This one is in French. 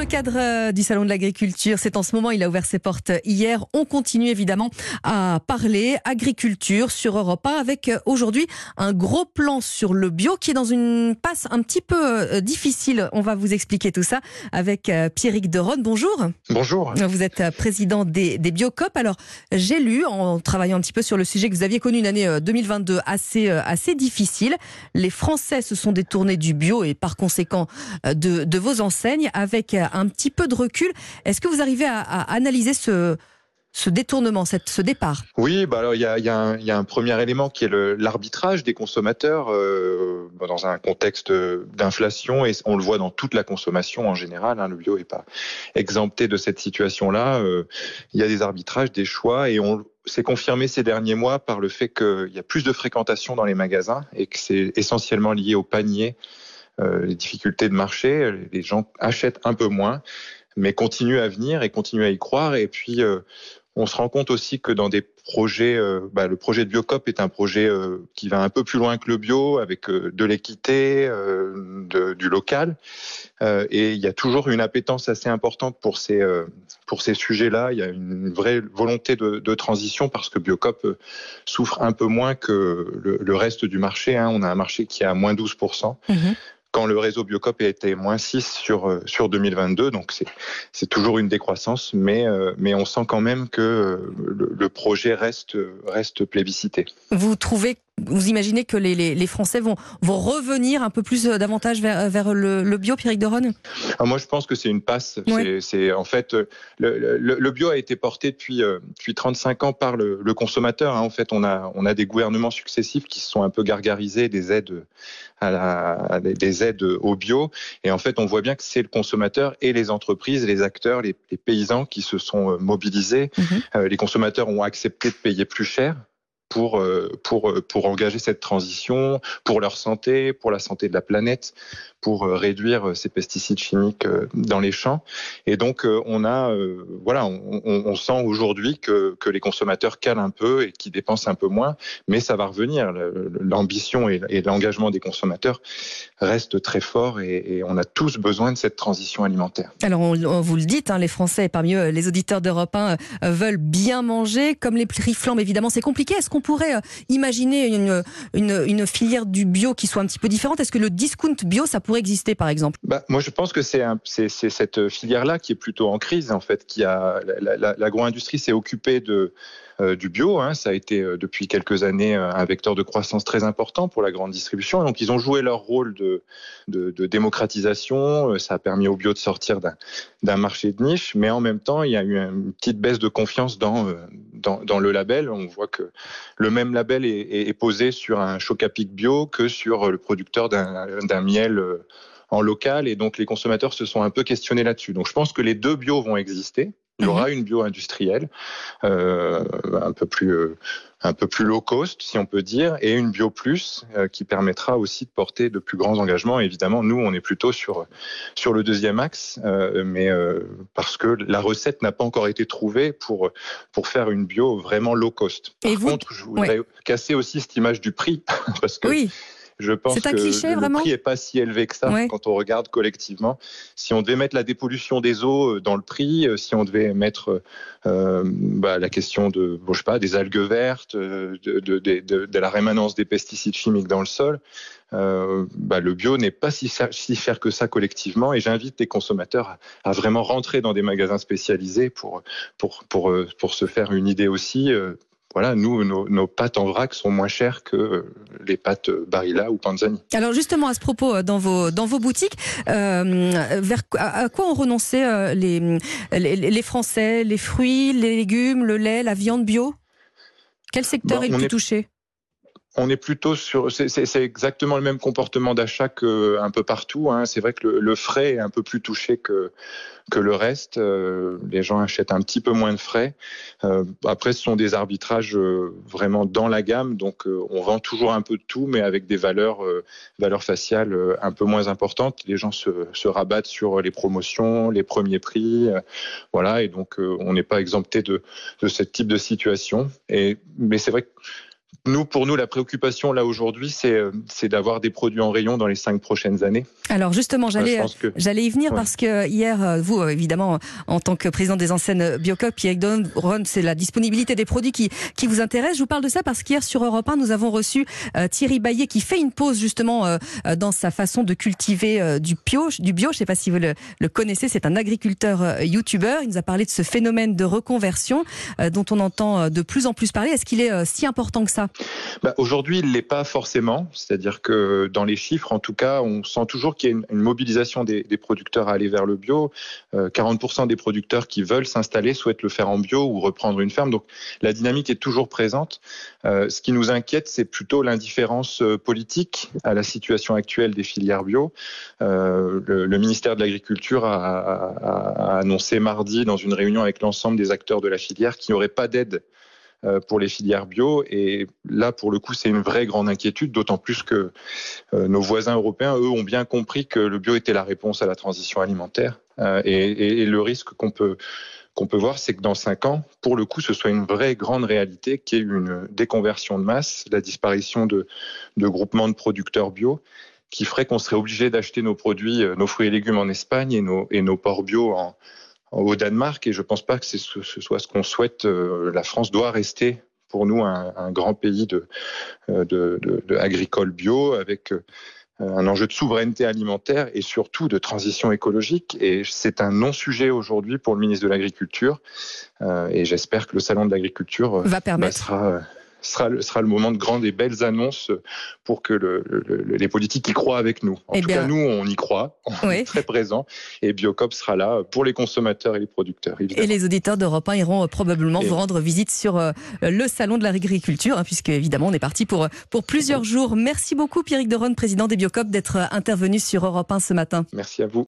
le cadre euh, du Salon de l'agriculture, c'est en ce moment, il a ouvert ses portes hier. On continue évidemment à parler agriculture sur Europe 1 avec euh, aujourd'hui un gros plan sur le bio qui est dans une passe un petit peu euh, difficile. On va vous expliquer tout ça avec Pierrick Deron. Bonjour. Bonjour. Vous êtes président des, des Biocop. Alors, j'ai lu en travaillant un petit peu sur le sujet que vous aviez connu une année 2022 assez, assez difficile. Les Français se sont détournés du bio et par conséquent de, de vos enseignes avec un petit peu de recul. Est-ce que vous arrivez à, analyser ce, détournement, cette, ce départ? Oui, bah alors il y a, un premier élément qui est l'arbitrage des consommateurs euh, dans un contexte d'inflation et on le voit dans toute la consommation en général. Hein, le bio n'est pas exempté de cette situation-là. Euh, il y a des arbitrages, des choix et on s'est confirmé ces derniers mois par le fait qu'il y a plus de fréquentation dans les magasins et que c'est essentiellement lié au panier les difficultés de marché, les gens achètent un peu moins, mais continuent à venir et continuent à y croire. Et puis, euh, on se rend compte aussi que dans des projets, euh, bah, le projet de Biocop est un projet qui va un peu plus loin que le bio, avec de l'équité, du local, et il y a toujours une appétence assez importante pour ces pour ces sujets-là. Il y a une vraie volonté de, transition parce que Biocop souffre un peu moins que le, reste du marché. Hein. On a un marché qui est à moins 12 quand le réseau Biocop été moins 6 sur, euh, sur 2022. Donc c'est toujours une décroissance, mais, euh, mais on sent quand même que euh, le, le projet reste, reste plébiscité. Vous trouvez vous imaginez que les, les, les, Français vont, vont revenir un peu plus euh, davantage vers, vers le, le bio, Pierrick Deronne ah, Moi, je pense que c'est une passe. C'est en fait le, le, bio a été porté depuis, euh, depuis 35 ans par le, consommateur. Hein. En fait, on a, on a des gouvernements successifs qui se sont un peu gargarisés des aides à, la, des aides au bio. Et en fait, on voit bien que c'est le consommateur et les entreprises, les acteurs, les, les paysans qui se sont euh, mobilisés. Mhm. les consommateurs ont accepté de payer plus cher pour, euh, pour, euh, pour engager cette transition, pour leur santé, pour la santé de la planète, pour euh, réduire ces pesticides chimiques dans les champs. Et donc, on a, voilà, on, sent aujourd'hui que, que les consommateurs calent un peu et qu'ils dépensent un peu moins, mais ça va revenir. L'ambition et l'engagement des consommateurs restent très forts et, et, on a tous besoin de cette transition alimentaire. Alors, on, vous le dites, hein, les Français, parmi eux, les auditeurs d'Europe 1, veulent bien manger, comme les prix flambent, évidemment, c'est compliqué. Est-ce pourrait euh, imaginer une, filière du bio qui soit un petit peu différente? Est-ce que le discount bio, ça pourrait exister, par exemple? Bah, Moi, je pense que c'est cette filière-là qui est plutôt en crise, en fait, qui a l'agro-industrie s'est occupée euh, du bio. Hein. Ça a été euh, depuis quelques années un vecteur de croissance très important pour la grande distribution. Donc ils ont joué leur rôle de démocratisation. Ça a permis au bio de sortir d'un marché de niche, mais en même temps il y a eu une petite baisse de confiance dans, dans, le label. On voit que le même label est, est posé sur un choc à pic bio que sur le producteur d'un miel en local et donc les consommateurs se sont un peu questionnés là-dessus. Donc je pense que les deux bio vont exister. Il y aura mhm. une bio industrielle, euh, un peu plus euh, un peu plus low cost, si on peut dire, et une bio plus euh, qui permettra aussi de porter de plus grands engagements. évidemment, nous, on est plutôt sur sur le deuxième axe, mais parce que la recette n'a pas encore été trouvée pour pour faire une bio vraiment low cost. Par contre, je voudrais casser aussi cette image du prix, parce que oui. Je pense que le prix n'est pas si élevé que ça quand on regarde collectivement. Si on devait mettre la dépollution des eaux euh, dans le prix, euh, si on devait mettre euh, bah, la question de, bon, je sais pas, des algues vertes, de, de, de, la rémanence des pesticides chimiques dans le sol, euh, bah, le bio n'est pas si, si, cher que ça collectivement. Et j'invite les consommateurs à, vraiment rentrer dans des magasins spécialisés pour, pour, pour, pour se faire une idée aussi voilà, nous, nos, pâtes en vrac sont moins chères que les pâtes Barilla ou Panzani. Alors justement, à ce propos, euh, dans vos, dans vos boutiques, euh, vers, à, quoi ont renoncé euh, les, les, Français Les fruits, les légumes, le lait, la viande bio? Quel secteur est le plus touché? On est plutôt sur, c'est exactement le même comportement d'achat qu'un peu partout. Hein. C'est vrai que le, frais est un peu plus touché que que le reste. Euh, les gens achètent un petit peu moins de frais. Euh, après, ce sont des arbitrages euh, vraiment dans la gamme, donc on vend toujours un peu de tout, mais avec des valeurs valeurs faciales un peu moins importantes. Les gens se, se rabattent sur les promotions, les premiers prix, voilà, et donc on n'est pas exempté de de ce type de situation. Et mais c'est vrai que nous, pour nous, la préoccupation là aujourd'hui, c'est euh, d'avoir des produits en rayon dans les cinq prochaines années. Alors justement, j'allais j'allais y venir parce que hier, euh, vous évidemment, en tant que président des enseignes Biocop, Pierre Ron, c'est la disponibilité des produits qui qui vous intéresse. Je vous parle de ça parce qu'hier sur Europe 1, nous avons reçu Thierry Baillet qui fait une pause justement dans sa façon de cultiver du bio. Du bio, je ne sais pas si vous le, le connaissez, c'est un agriculteur youtubeur. Il nous a parlé de ce phénomène de reconversion dont on entend de plus en plus parler. Est-ce qu'il est si important que ça bah, Aujourd'hui, il ne l'est pas forcément. C'est-à-dire que dans les chiffres, en tout cas, on sent toujours qu'il y a une, mobilisation des, producteurs à aller vers le bio. 40% euh, des producteurs qui veulent s'installer souhaitent le faire en bio ou reprendre une ferme. Donc la dynamique est toujours présente. Euh, ce qui nous inquiète, c'est plutôt l'indifférence euh, politique à la situation actuelle des filières bio. le, ministère de l'Agriculture a, annoncé mardi dans une réunion avec l'ensemble des acteurs de la filière qu'il n'y aurait pas d'aide pour les filières bio. Et là, pour le coup, c'est une vraie grande inquiétude, d'autant plus que euh, nos voisins européens, eux, ont bien compris que le bio était la réponse à la transition alimentaire. Euh, et, le risque qu'on peut qu'on peut voir, c'est que dans cinq ans, pour le coup, ce soit une vraie grande réalité, qui est une déconversion de masse, la disparition de, de groupements de producteurs bio, qui ferait qu'on serait obligé d'acheter nos produits, nos fruits et légumes en Espagne et nos, et nos porcs bio en, au Danemark et je ne pense pas que ce soit ce qu'on souhaite. Euh, la France doit rester pour nous un, grand pays de, euh, de, de, agricole bio avec euh, un enjeu de souveraineté alimentaire et surtout de transition écologique. Et c'est un non-sujet aujourd'hui pour le ministre de l'Agriculture. et j'espère que le Salon de l'Agriculture va permettre. Sera le, sera le moment de grandes et belles annonces pour que le, les politiques y croient avec nous. En eh tout cas, nous, on y croit, on est très présent, et Biocop sera là pour les consommateurs et les producteurs. Évidemment. Et les auditeurs d'Europe 1 iront euh, probablement vous rendre visite sur euh, le salon de l'agriculture, hein, puisque évidemment, on est parti pour, pour plusieurs jours. Merci beaucoup, Pierrick Deron, président des Biocop, d'être intervenu sur Europe 1 ce matin. Merci à vous.